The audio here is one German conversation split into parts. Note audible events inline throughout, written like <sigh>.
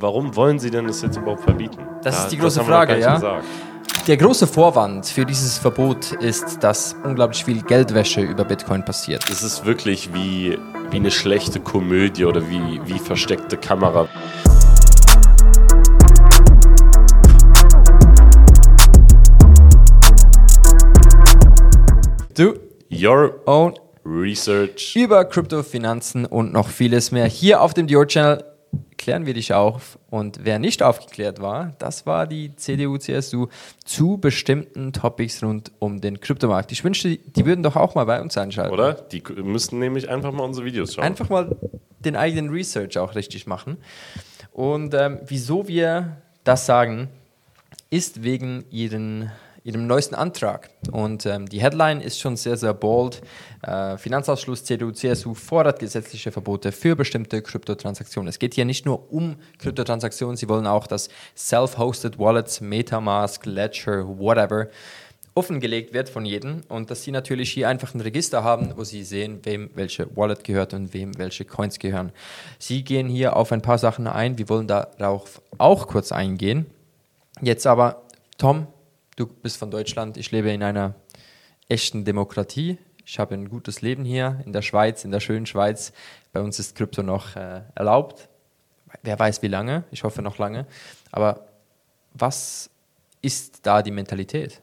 Warum wollen Sie denn das jetzt überhaupt verbieten? Das Ja, ist die große Frage, ja? gesagt. Der große Vorwand für dieses Verbot ist, dass unglaublich viel Geldwäsche über Bitcoin passiert. Es ist wirklich wie, wie eine schlechte Komödie oder wie, wie versteckte Kamera. Du Your own Research. über Kryptofinanzen und noch vieles mehr. Hier auf dem Dior Channel klären wir dich auf. Und wer nicht aufgeklärt war, das war die CDU-CSU zu bestimmten Topics rund um den Kryptomarkt. Ich wünschte, die würden doch auch mal bei uns einschalten. Oder? Die müssten nämlich einfach mal unsere Videos schauen. Einfach mal den eigenen Research auch richtig machen. Und ähm, wieso wir das sagen, ist wegen ihren, ihrem neuesten Antrag. Und ähm, die Headline ist schon sehr, sehr bold. Äh, Finanzausschluss CDU, CSU fordert gesetzliche Verbote für bestimmte Kryptotransaktionen. Es geht hier nicht nur um Kryptotransaktionen, sie wollen auch, dass Self-Hosted Wallets, Metamask, Ledger, whatever, offengelegt wird von jedem und dass sie natürlich hier einfach ein Register haben, wo sie sehen, wem welche Wallet gehört und wem welche Coins gehören. Sie gehen hier auf ein paar Sachen ein, wir wollen darauf auch kurz eingehen. Jetzt aber, Tom, du bist von Deutschland, ich lebe in einer echten Demokratie. Ich habe ein gutes Leben hier in der Schweiz, in der schönen Schweiz. Bei uns ist Krypto noch äh, erlaubt. Wer weiß wie lange, ich hoffe noch lange. Aber was ist da die Mentalität?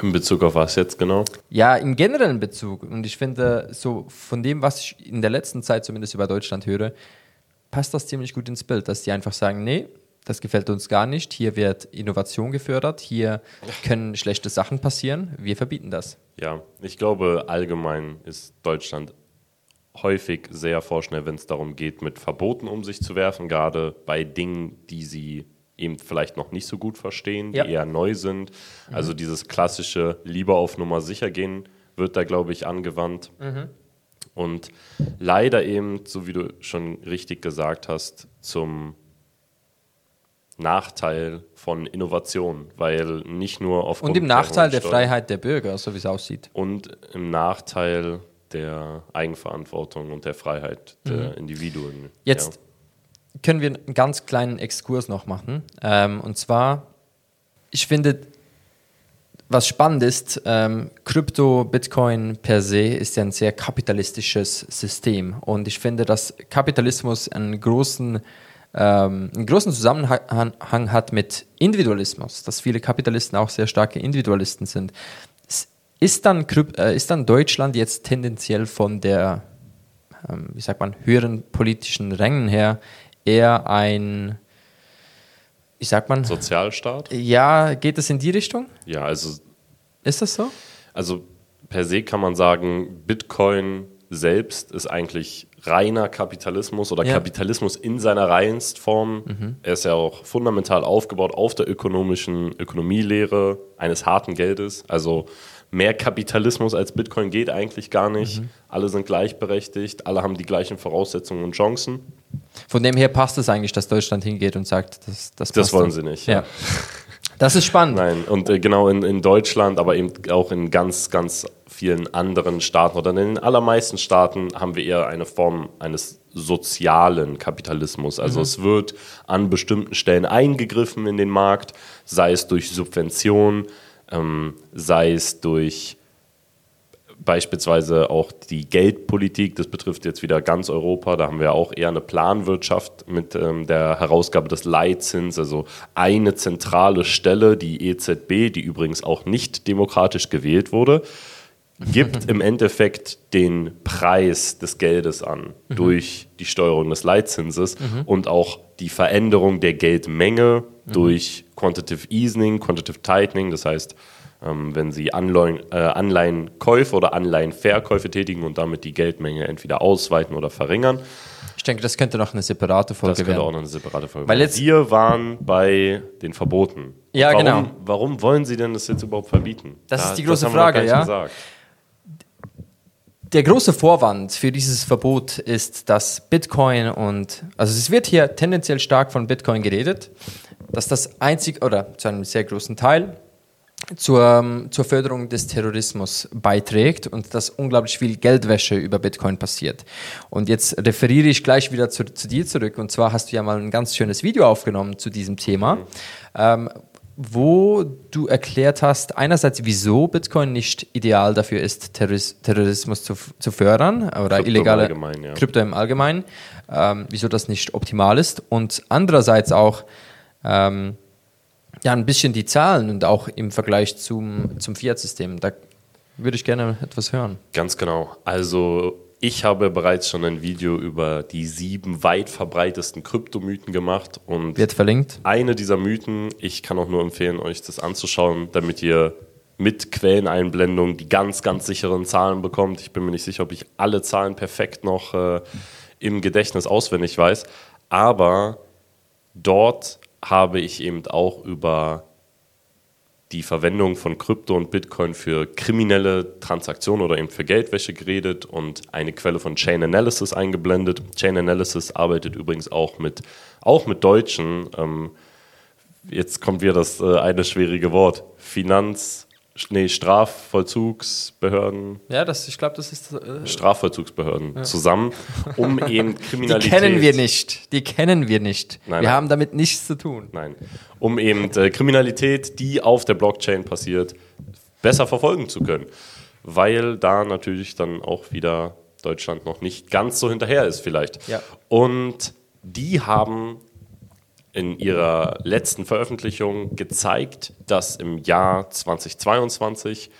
In Bezug auf was jetzt genau? Ja, im generellen Bezug. Und ich finde, so von dem, was ich in der letzten Zeit zumindest über Deutschland höre, passt das ziemlich gut ins Bild, dass die einfach sagen, nee, das gefällt uns gar nicht. Hier wird Innovation gefördert, hier können schlechte Sachen passieren. Wir verbieten das. Ja, ich glaube, allgemein ist Deutschland häufig sehr vorschnell, wenn es darum geht, mit Verboten um sich zu werfen, gerade bei Dingen, die sie eben vielleicht noch nicht so gut verstehen, die Ja. eher neu sind. Also dieses klassische lieber auf Nummer sicher gehen wird da, glaube ich, angewandt. Und leider eben, so wie du schon richtig gesagt hast, zum Nachteil von Innovation, weil nicht nur aufgrund Und im Nachteil der Freiheit der Bürger, so wie es aussieht. und im Nachteil der Eigenverantwortung und der Freiheit der Individuen. Mhm. Jetzt können wir einen ganz kleinen Exkurs noch machen. Ähm, und zwar, ich finde, was spannend ist, ähm, Krypto, Bitcoin per se ist ja ein sehr kapitalistisches System. Und ich finde, dass Kapitalismus einen großen, ähm, einen großen Zusammenhang hat mit Individualismus, dass viele Kapitalisten auch sehr starke Individualisten sind. Ist dann, äh, ist dann Deutschland jetzt tendenziell von der, ähm, wie sagt man, höheren politischen Rängen her eher ein, sagt man, Ja. Sozialstaat? ja, geht es in die Richtung? Ja, also, Ist das so? also per se kann man sagen, Bitcoin selbst ist eigentlich reiner Kapitalismus oder Ja. Kapitalismus in seiner reinsten Form. Er ist ja auch fundamental aufgebaut auf der ökonomischen Ökonomielehre eines harten Geldes. Also mehr Kapitalismus als Bitcoin geht eigentlich gar nicht. Alle sind gleichberechtigt, alle haben die gleichen Voraussetzungen und Chancen. Von dem her passt es eigentlich, dass Deutschland hingeht und sagt, das, das, Das wollen sie nicht, Ja. ja. Das ist spannend. Nein, und äh, genau in, in Deutschland, aber eben auch in ganz, ganz vielen anderen Staaten oder in den allermeisten Staaten haben wir eher eine Form eines sozialen Kapitalismus. Also es wird an bestimmten Stellen eingegriffen in den Markt, sei es durch Subvention, ähm, sei es durch beispielsweise auch die Geldpolitik, das betrifft jetzt wieder ganz Europa, da haben wir auch eher eine Planwirtschaft mit ähm, der Herausgabe des Leitzins, also eine zentrale Stelle, die EZB, die übrigens auch nicht demokratisch gewählt wurde, gibt im Endeffekt den Preis des Geldes an durch die Steuerung des Leitzinses und auch die Veränderung der Geldmenge durch Quantitative Easing, Quantitative Tightening, das heißt, ähm, wenn Sie Anleihen, äh, Anleihenkäufe oder Anleihenverkäufe tätigen und damit die Geldmenge entweder ausweiten oder verringern. Ich denke, das könnte noch eine separate Folge Das könnte auch werden. noch eine separate Folge Weil werden. jetzt- Wir waren bei den Verboten. Ja, warum, genau. Warum wollen Sie denn das jetzt überhaupt verbieten? Das ist die große Frage, ja. Gesagt. Der große Vorwand für dieses Verbot ist, dass Bitcoin und, also es wird hier tendenziell stark von Bitcoin geredet, dass das einzig oder zu einem sehr großen Teil zur, zur Förderung des Terrorismus beiträgt und dass unglaublich viel Geldwäsche über Bitcoin passiert. Und jetzt referiere ich gleich wieder zu, zu dir zurück. Und zwar hast du ja mal ein ganz schönes Video aufgenommen zu diesem Thema, mhm. ähm, wo du erklärt hast, einerseits, wieso Bitcoin nicht ideal dafür ist, Terroris Terrorismus zu, zu fördern oder Krypto illegale im ja. Krypto im Allgemeinen, ähm, wieso das nicht optimal ist. Und andererseits auch, ähm, ja, ein bisschen die Zahlen und auch im Vergleich zum, zum Fiat-System. Da würde ich gerne etwas hören. Ganz genau. Also ich habe bereits schon ein Video über die sieben weit verbreitesten Kryptomythen gemacht und wird verlinkt. Eine dieser Mythen, ich kann auch nur empfehlen, euch das anzuschauen, damit ihr mit Quelleneinblendung die ganz, ganz sicheren Zahlen bekommt. Ich bin mir nicht sicher, ob ich alle Zahlen perfekt noch äh, im Gedächtnis auswendig weiß, aber dort habe ich eben auch über die Verwendung von Krypto und Bitcoin für kriminelle Transaktionen oder eben für Geldwäsche geredet und eine Quelle von Chain Analysis eingeblendet. Chain Analysis arbeitet übrigens auch mit, auch mit Deutschen. Ähm, jetzt kommt wieder das äh, eine schwierige Wort. Finanz, nee, Strafvollzugsbehörden. Ja, das, ich glaube, das ist. Äh, Strafvollzugsbehörden ja. zusammen, um <laughs> eben Kriminalität. Die kennen wir nicht. Die kennen wir nicht. Nein, wir nein. haben damit nichts zu tun. Nein. Um eben äh, Kriminalität, die auf der Blockchain passiert, besser verfolgen zu können. Weil da natürlich dann auch wieder Deutschland noch nicht ganz so hinterher ist, vielleicht. Ja. Und die haben in ihrer letzten Veröffentlichung gezeigt, dass im Jahr 2022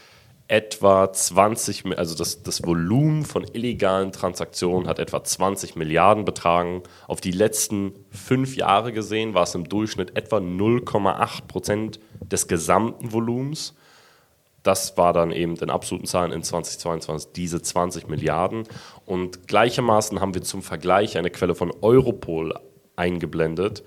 etwa 20, also das, das Volumen von illegalen Transaktionen hat etwa 20 Milliarden betragen. Auf die letzten fünf Jahre gesehen war es im Durchschnitt etwa 0,8 Prozent des gesamten Volumens. Das war dann eben in absoluten Zahlen in 2022 diese 20 Milliarden. Und gleichermaßen haben wir zum Vergleich eine Quelle von Europol eingeblendet,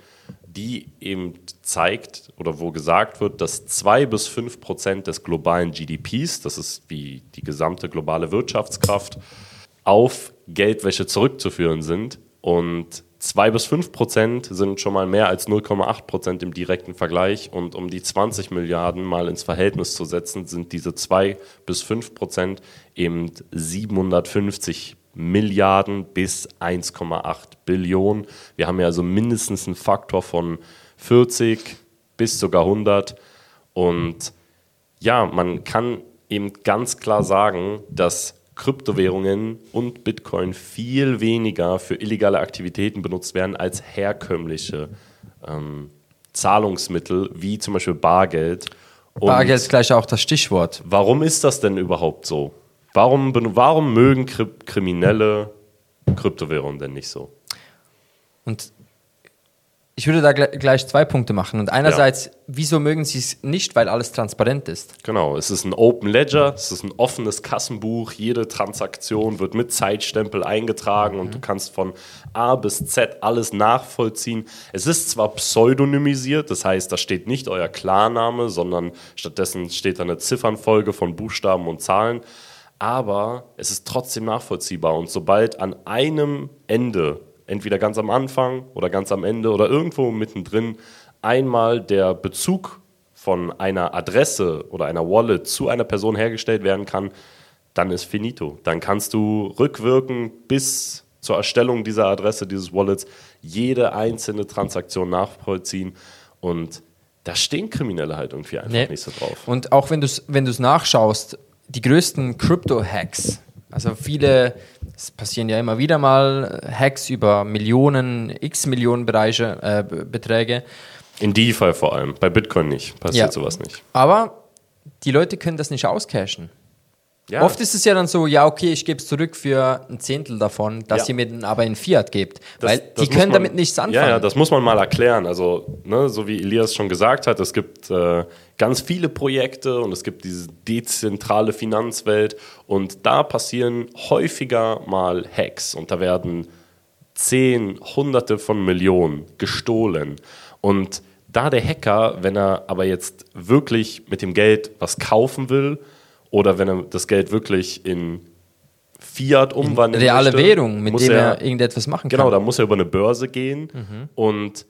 die eben zeigt oder wo gesagt wird, dass zwei bis fünf Prozent des globalen GDPs, das ist wie die gesamte globale Wirtschaftskraft, auf Geldwäsche zurückzuführen sind. Und zwei bis fünf Prozent sind schon mal mehr als 0,8 Prozent im direkten Vergleich. Und um die 20 Milliarden mal ins Verhältnis zu setzen, sind diese zwei bis fünf Prozent eben 750 Milliarden bis 1,8 Billionen. Wir haben ja also mindestens einen Faktor von 40 bis sogar 100. Und ja, man kann eben ganz klar sagen, dass Kryptowährungen und Bitcoin viel weniger für illegale Aktivitäten benutzt werden als herkömmliche ähm, Zahlungsmittel, wie zum Beispiel Bargeld. Und Bargeld ist gleich auch das Stichwort. Warum ist das denn überhaupt so? Warum, warum mögen Kriminelle Kryptowährungen denn nicht so? Und ich würde da gleich zwei Punkte machen. Und einerseits, ja. wieso mögen sie es nicht, weil alles transparent ist? Genau, es ist ein Open Ledger, es ist ein offenes Kassenbuch, jede Transaktion wird mit Zeitstempel eingetragen mhm. und du kannst von A bis Z alles nachvollziehen. Es ist zwar pseudonymisiert, das heißt, da steht nicht euer Klarname, sondern stattdessen steht da eine Ziffernfolge von Buchstaben und Zahlen aber es ist trotzdem nachvollziehbar. Und sobald an einem Ende, entweder ganz am Anfang oder ganz am Ende oder irgendwo mittendrin, einmal der Bezug von einer Adresse oder einer Wallet zu einer Person hergestellt werden kann, dann ist finito. Dann kannst du rückwirken bis zur Erstellung dieser Adresse, dieses Wallets, jede einzelne Transaktion nachvollziehen und da stehen Kriminelle halt irgendwie einfach nee. nicht so drauf. Und auch wenn du es wenn nachschaust, die größten Crypto-Hacks. Also viele, es passieren ja immer wieder mal äh, Hacks über Millionen, x Millionen Bereiche, äh, Beträge. In DeFi vor allem, bei Bitcoin nicht, passiert ja. sowas nicht. Aber die Leute können das nicht auscashen. Ja. Oft ist es ja dann so, ja, okay, ich gebe es zurück für ein Zehntel davon, dass ja. ihr mir dann aber in Fiat gebt. Das, weil das die können man, damit nichts anfangen. Ja, ja, das muss man mal erklären. Also, ne, so wie Elias schon gesagt hat, es gibt äh, ganz viele Projekte und es gibt diese dezentrale Finanzwelt und da passieren häufiger mal Hacks und da werden zehn, hunderte von Millionen gestohlen. Und da der Hacker, wenn er aber jetzt wirklich mit dem Geld was kaufen will, oder wenn er das Geld wirklich in Fiat umwandeln in reale möchte, Währung, mit dem er, er, irgendetwas machen genau, kann. Genau, da muss er über eine Börse gehen mhm. und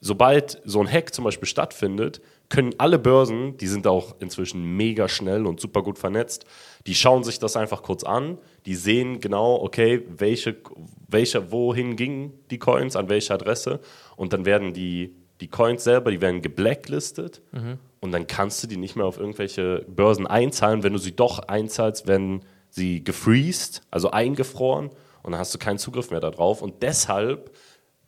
sobald so ein Hack zum Beispiel stattfindet, können alle Börsen, die sind auch inzwischen mega schnell und super gut vernetzt, die schauen sich das einfach kurz an, die sehen genau, okay, welche, welche, wohin gingen die Coins, an welche Adresse und dann werden die, die Coins selber, die werden geblacklistet mhm. Und dann kannst du die nicht mehr auf irgendwelche Börsen einzahlen. Wenn du sie doch einzahlst, werden sie gefreezed, also eingefroren und dann hast du keinen Zugriff mehr darauf und deshalb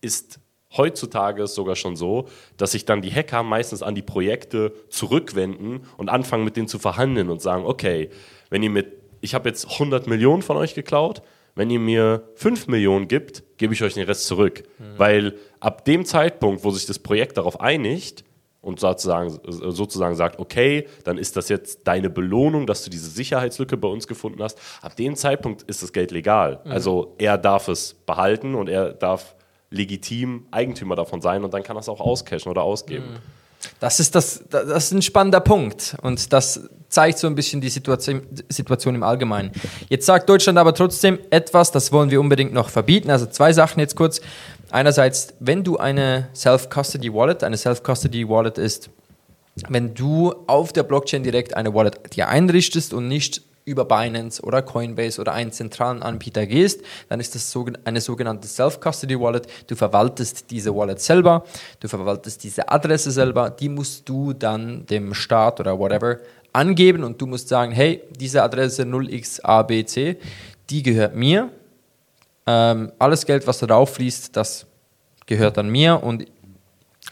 ist heutzutage ist sogar schon so, dass sich dann die Hacker meistens an die Projekte zurückwenden und anfangen mit denen zu verhandeln und sagen, okay, wenn ihr mit, ich habe jetzt 100 Millionen von euch geklaut, wenn ihr mir 5 Millionen gibt, gebe ich euch den Rest zurück. Mhm. Weil ab dem Zeitpunkt, wo sich das Projekt darauf einigt und sozusagen, sozusagen sagt, okay, dann ist das jetzt deine Belohnung, dass du diese Sicherheitslücke bei uns gefunden hast, ab dem Zeitpunkt ist das Geld legal. Mhm. Also er darf es behalten und er darf legitim Eigentümer davon sein und dann kann er es auch auscashen oder ausgeben. Mhm. Das ist, das, das ist ein spannender Punkt und das zeigt so ein bisschen die Situation, Situation im Allgemeinen. Jetzt sagt Deutschland aber trotzdem etwas, das wollen wir unbedingt noch verbieten. Also zwei Sachen jetzt kurz. Einerseits, wenn du eine Self-Custody-Wallet, eine Self-Custody-Wallet ist, wenn du auf der Blockchain direkt eine Wallet dir einrichtest und nicht über Binance oder Coinbase oder einen zentralen Anbieter gehst, dann ist das eine sogenannte Self-Custody-Wallet. Du verwaltest diese Wallet selber, du verwaltest diese Adresse selber, die musst du dann dem Staat oder whatever angeben und du musst sagen, hey, diese Adresse 0xabc, die gehört mir. Ähm, alles Geld, was darauf fließt, das gehört an mir und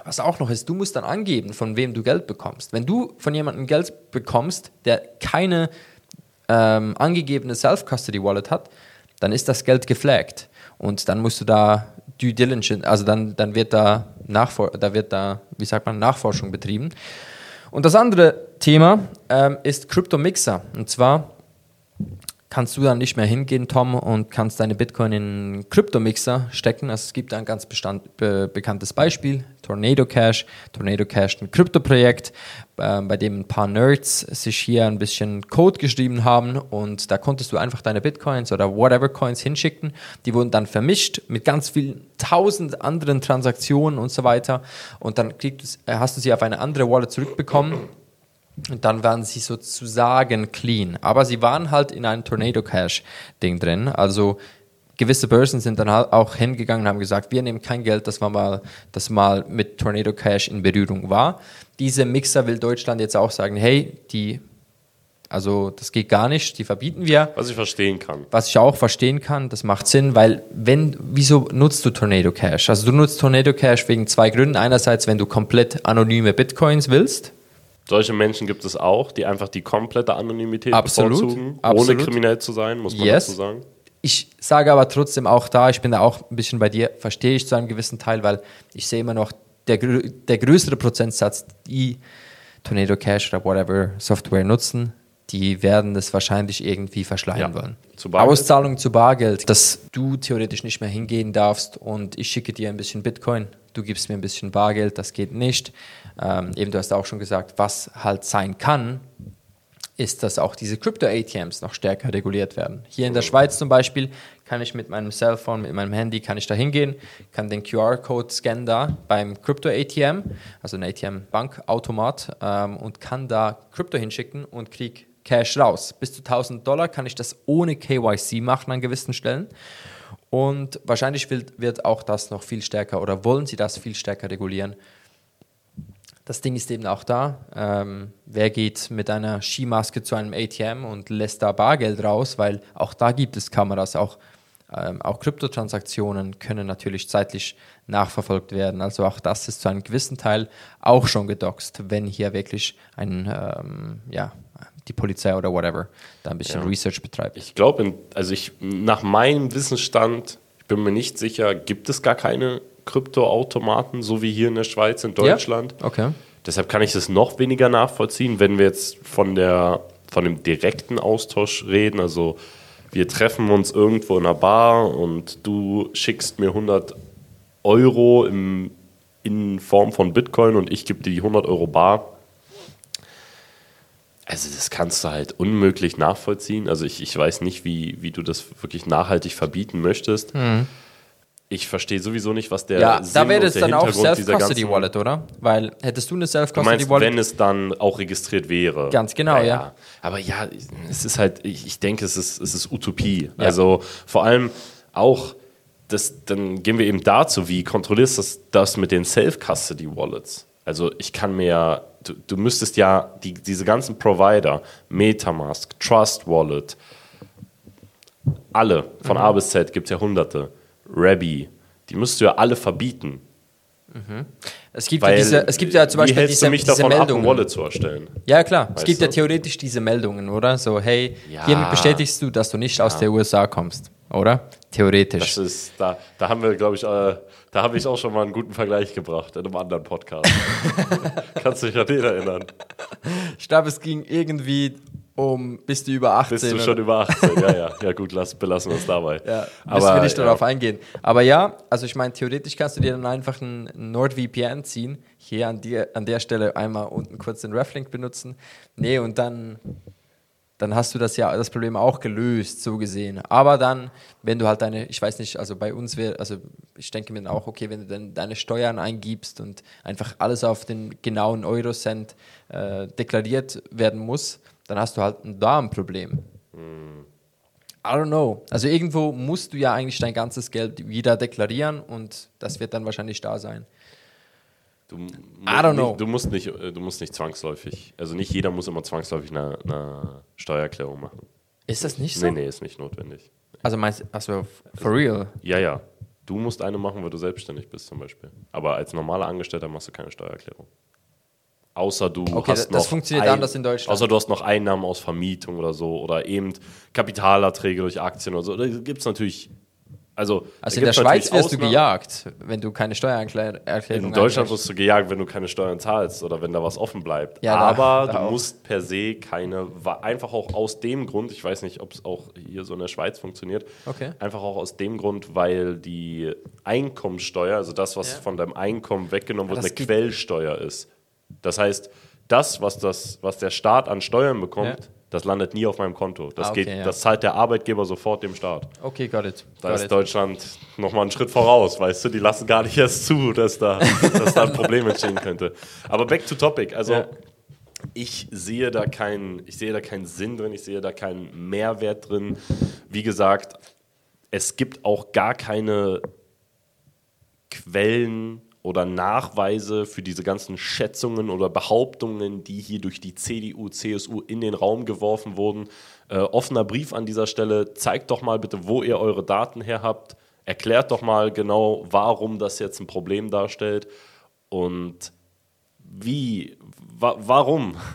was auch noch ist, du musst dann angeben, von wem du Geld bekommst. Wenn du von jemandem Geld bekommst, der keine ähm, angegebene Self-Custody-Wallet hat, dann ist das Geld geflaggt. Und dann musst du da Due Diligence, also dann, dann wird da, Nachfor da wird da, wie sagt man, Nachforschung betrieben. Und das andere Thema ähm, ist Crypto Mixer. Und zwar kannst du dann nicht mehr hingehen, Tom, und kannst deine Bitcoin in einen Kryptomixer stecken. Also es gibt ein ganz bestand, be, bekanntes Beispiel, Tornado Cash. Tornado Cash ist ein Kryptoprojekt, äh, bei dem ein paar Nerds sich hier ein bisschen Code geschrieben haben und da konntest du einfach deine Bitcoins oder whatever Coins hinschicken. Die wurden dann vermischt mit ganz vielen tausend anderen Transaktionen und so weiter und dann kriegst, hast du sie auf eine andere Wallet zurückbekommen und dann waren sie sozusagen clean. Aber sie waren halt in einem Tornado Cash Ding drin. Also gewisse Börsen sind dann halt auch hingegangen und haben gesagt, wir nehmen kein Geld, das mal, das mal mit Tornado Cash in Berührung war. Diese Mixer will Deutschland jetzt auch sagen, hey, die, also das geht gar nicht, die verbieten wir. Was ich verstehen kann. Was ich auch verstehen kann, das macht Sinn, weil wenn, wieso nutzt du Tornado Cash? Also du nutzt Tornado Cash wegen zwei Gründen. Einerseits, wenn du komplett anonyme Bitcoins willst, solche Menschen gibt es auch, die einfach die komplette Anonymität absolut, bevorzugen, absolut. ohne kriminell zu sein, muss man yes. dazu sagen. Ich sage aber trotzdem auch da, ich bin da auch ein bisschen bei dir, verstehe ich zu einem gewissen Teil, weil ich sehe immer noch, der, der größere Prozentsatz, die Tornado Cash oder whatever Software nutzen, die werden das wahrscheinlich irgendwie verschleiern ja. wollen. Zu Auszahlung zu Bargeld, dass du theoretisch nicht mehr hingehen darfst und ich schicke dir ein bisschen Bitcoin, du gibst mir ein bisschen Bargeld, das geht nicht. Ähm, eben, du hast auch schon gesagt, was halt sein kann, ist, dass auch diese Crypto-ATMs noch stärker reguliert werden. Hier in der Schweiz zum Beispiel kann ich mit meinem Cellphone, mit meinem Handy, kann ich da hingehen, kann den QR-Code scannen da beim Crypto-ATM, also ein ATM-Bankautomat, ähm, und kann da Krypto hinschicken und kriege Cash raus. Bis zu 1000 Dollar kann ich das ohne KYC machen an gewissen Stellen. Und wahrscheinlich wird, wird auch das noch viel stärker oder wollen sie das viel stärker regulieren, das Ding ist eben auch da. Ähm, wer geht mit einer Skimaske zu einem ATM und lässt da Bargeld raus? Weil auch da gibt es Kameras. Auch, ähm, auch Kryptotransaktionen können natürlich zeitlich nachverfolgt werden. Also auch das ist zu einem gewissen Teil auch schon gedoxt, wenn hier wirklich ein, ähm, ja, die Polizei oder whatever da ein bisschen ja. Research betreibt. Ich glaube, also ich, nach meinem Wissensstand, ich bin mir nicht sicher, gibt es gar keine Kryptoautomaten, so wie hier in der Schweiz, in Deutschland. Ja? Okay. Deshalb kann ich das noch weniger nachvollziehen, wenn wir jetzt von, der, von dem direkten Austausch reden. Also wir treffen uns irgendwo in einer Bar und du schickst mir 100 Euro im, in Form von Bitcoin und ich gebe dir die 100 Euro bar. Also das kannst du halt unmöglich nachvollziehen. Also ich, ich weiß nicht, wie, wie du das wirklich nachhaltig verbieten möchtest. Mhm. Ich verstehe sowieso nicht, was der Ja, Sinn da wäre es dann auch Self-Custody Wallet, oder? Weil hättest du eine Self-Custody Wallet? wenn es dann auch registriert wäre. Ganz genau, ja. Aber ja, es ist halt, ich, ich denke, es ist, es ist Utopie. Ja. Also vor allem auch, das, dann gehen wir eben dazu, wie kontrollierst du das, das mit den Self-Custody-Wallets? Also ich kann mir ja, du, du müsstest ja die, diese ganzen Provider, Metamask, Trust Wallet, alle, von Mhm. A bis Z gibt es ja hunderte, Rabbi, die müsstest du ja alle verbieten. es, gibt ja Weil, diese, es gibt ja zum Beispiel diese, mich diese davon ab, Meldungen. Wallet zu erstellen? Ja, klar. es Weißt gibt ja du? theoretisch diese Meldungen, oder? So, hey, Ja. hiermit bestätigst du, dass du nicht aus der USA kommst, oder? Theoretisch. Das ist, da, da haben wir, glaube ich, äh, da habe ich auch schon mal einen guten Vergleich gebracht in einem anderen Podcast. <laughs> Kannst du dich an den erinnern? Ich glaube, es ging irgendwie um, bist du über 18? Bist du oder- schon über 18? Ja, ja. Ja, gut, lass, belassen wir es dabei. Ja, müssen Aber, wir nicht ja. darauf eingehen. Aber ja, also ich meine, theoretisch kannst du dir dann einfach ein NordVPN ziehen. Hier an, dir, an der Stelle einmal unten kurz den Reflink benutzen. Nee, und dann, dann hast du das ja das Problem auch gelöst, so gesehen. Aber dann, wenn du halt deine, ich weiß nicht, also bei uns wäre, also ich denke mir dann auch, okay, wenn du dann deine Steuern eingibst und einfach alles auf den genauen Eurocent äh, deklariert werden muss, dann hast du halt da ein Problem. I don't know. Also irgendwo musst du ja eigentlich dein ganzes Geld wieder deklarieren und das wird dann wahrscheinlich da sein. Du, mu- don't know. nicht- Du musst, nicht, äh, du musst nicht zwangsläufig, also nicht jeder muss immer zwangsläufig eine, eine Steuererklärung machen. Ist das nicht so? Nee, nee, ist nicht notwendig. Also meinst du, also for real? Ja, ja. Du musst eine machen, weil du selbstständig bist zum Beispiel. Aber als normaler Angestellter machst du keine Steuererklärung. Außer du Okay, hast das- noch das funktioniert anders in Deutschland. Außer du hast noch Einnahmen aus Vermietung oder so oder eben Kapitalerträge durch Aktien oder so. Da gibt es natürlich. Also, Also da in der Schweiz wirst du Ausnahmen. gejagt, wenn du keine Steuererklärung In Deutschland wirst du gejagt, wenn du keine Steuern zahlst oder wenn da was offen bleibt. Ja, da- Aber da du auch. musst per se keine, einfach auch aus dem Grund, ich weiß nicht, ob es auch hier so in der Schweiz funktioniert, Okay. einfach auch aus dem Grund, weil die Einkommensteuer, also das, was Ja. von deinem Einkommen weggenommen Ja, wird, eine Quellsteuer ist. Das heißt, das, was, das, was der Staat an Steuern bekommt, Ja. das landet nie auf meinem Konto. Das, Ah, okay, geht, ja. das zahlt der Arbeitgeber sofort dem Staat. Okay, got it. Da got ist it. Deutschland nochmal einen Schritt voraus, weißt du, die lassen gar nicht erst zu, dass da, <laughs> dass da ein Problem entstehen könnte. Aber back to topic, also Ja. ich sehe da keinen, ich sehe da keinen Sinn drin, ich sehe da keinen Mehrwert drin. Wie gesagt, es gibt auch gar keine Quellen oder Nachweise für diese ganzen Schätzungen oder Behauptungen, die hier durch die CDU, CSU in den Raum geworfen wurden. Äh, offener Brief an dieser Stelle, zeigt doch mal bitte, wo ihr eure Daten her habt. Erklärt doch mal genau, warum das jetzt ein Problem darstellt und wie, wa warum? <laughs>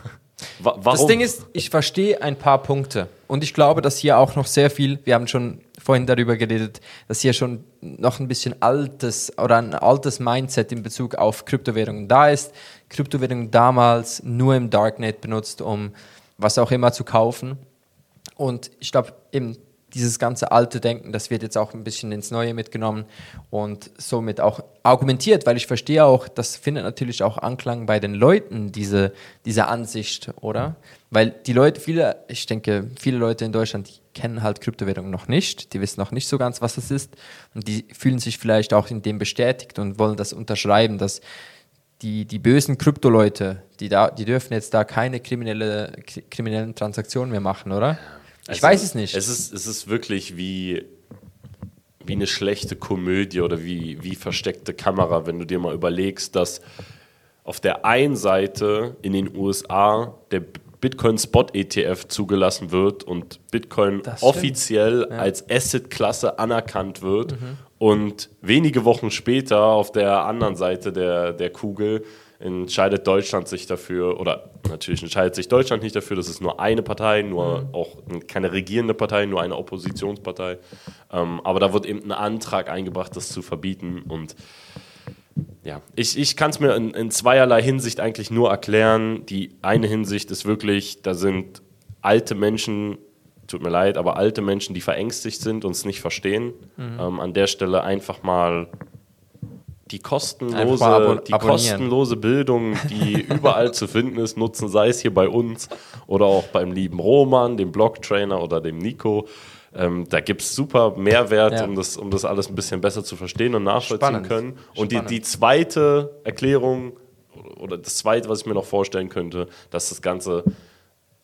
Wa warum? Das Ding ist, ich verstehe ein paar Punkte. Und ich glaube, dass hier auch noch sehr viel, wir haben schon vorhin darüber geredet, dass hier schon noch ein bisschen altes oder ein altes Mindset in Bezug auf Kryptowährungen da ist. Kryptowährungen damals nur im Darknet benutzt, um was auch immer zu kaufen. Und ich glaube, eben dieses ganze alte Denken, das wird jetzt auch ein bisschen ins Neue mitgenommen und somit auch argumentiert, weil ich verstehe auch, das findet natürlich auch Anklang bei den Leuten, diese, diese Ansicht, oder? Weil die Leute, viele, ich denke, viele Leute in Deutschland, die kennen halt Kryptowährungen noch nicht, die wissen noch nicht so ganz, was das ist und die fühlen sich vielleicht auch in dem bestätigt und wollen das unterschreiben, dass die, die bösen Krypto-Leute, die, die dürfen jetzt da keine kriminelle, kri- kriminellen Transaktionen mehr machen, oder? Ich Also, weiß es nicht. Es ist, es ist wirklich wie, wie eine schlechte Komödie oder wie, wie versteckte Kamera, wenn du dir mal überlegst, dass auf der einen Seite in den USA der Bitcoin Spot ETF zugelassen wird und Bitcoin offiziell als Asset-Klasse anerkannt wird und wenige Wochen später auf der anderen Seite der, der Kugel entscheidet Deutschland sich dafür, oder natürlich entscheidet sich Deutschland nicht dafür, das ist nur eine Partei, nur auch keine regierende Partei, nur eine Oppositionspartei. Ähm, aber da wird eben ein Antrag eingebracht, das zu verbieten. Und ja, ich, ich kann es mir in, in zweierlei Hinsicht eigentlich nur erklären. Die eine Hinsicht ist wirklich, da sind alte Menschen, tut mir leid, aber alte Menschen, die verängstigt sind und es nicht verstehen. Ähm, an der Stelle einfach mal die kostenlose, die kostenlose Bildung, die <laughs> überall zu finden ist, nutzen, sei es hier bei uns oder auch beim lieben Roman, dem Blog-Trainer oder dem Nico. Ähm, da gibt es super Mehrwert, Ja. um, das, um das alles ein bisschen besser zu verstehen und nachvollziehen Spannend. können. Und die, die zweite Erklärung oder das zweite, was ich mir noch vorstellen könnte, dass das Ganze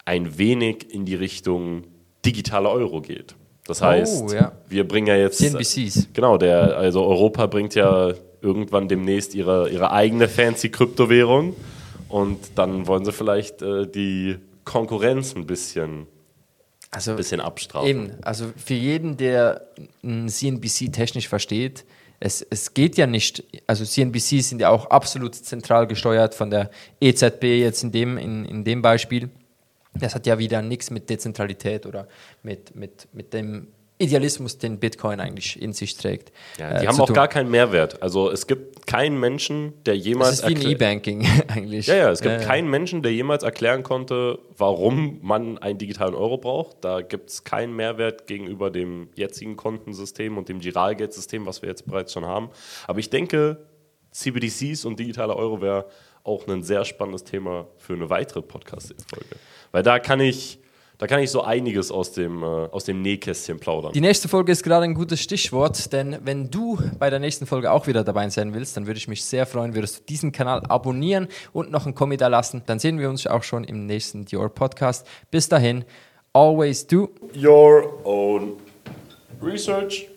ein wenig in die Richtung digitaler Euro geht. Das heißt, Oh, ja. wir bringen ja jetzt CNBCs. Genau, der, also Europa bringt ja irgendwann demnächst ihre, ihre eigene fancy Kryptowährung und dann wollen sie vielleicht äh, die Konkurrenz ein bisschen, Also bisschen abstrafen. Eben, also für jeden, der CNBC technisch versteht, es, es geht ja nicht, also CNBC sind ja auch absolut zentral gesteuert von der EZB jetzt in dem, in, in dem Beispiel. Das hat ja wieder nichts mit Dezentralität oder mit, mit, mit dem Idealismus, den Bitcoin eigentlich in sich trägt. Ja, die äh, haben auch tun. gar keinen Mehrwert. Also es gibt keinen Menschen, der jemals Das ist wie ein E-Banking <laughs> eigentlich. Ja, ja, es gibt Äh, keinen Menschen, der jemals erklären konnte, warum man einen digitalen Euro braucht. Da gibt es keinen Mehrwert gegenüber dem jetzigen Kontensystem und dem Giralgeldsystem, was wir jetzt bereits schon haben. Aber ich denke, CBDCs und digitaler Euro wäre auch ein sehr spannendes Thema für eine weitere Podcast-Folge. Weil da kann ich, da kann ich so einiges aus dem, äh, aus dem Nähkästchen plaudern. Die nächste Folge ist gerade ein gutes Stichwort, denn wenn du bei der nächsten Folge auch wieder dabei sein willst, dann würde ich mich sehr freuen, würdest du diesen Kanal abonnieren und noch einen Kommi da lassen. Dann sehen wir uns auch schon im nächsten Dior Podcast. Bis dahin, always do Your own research.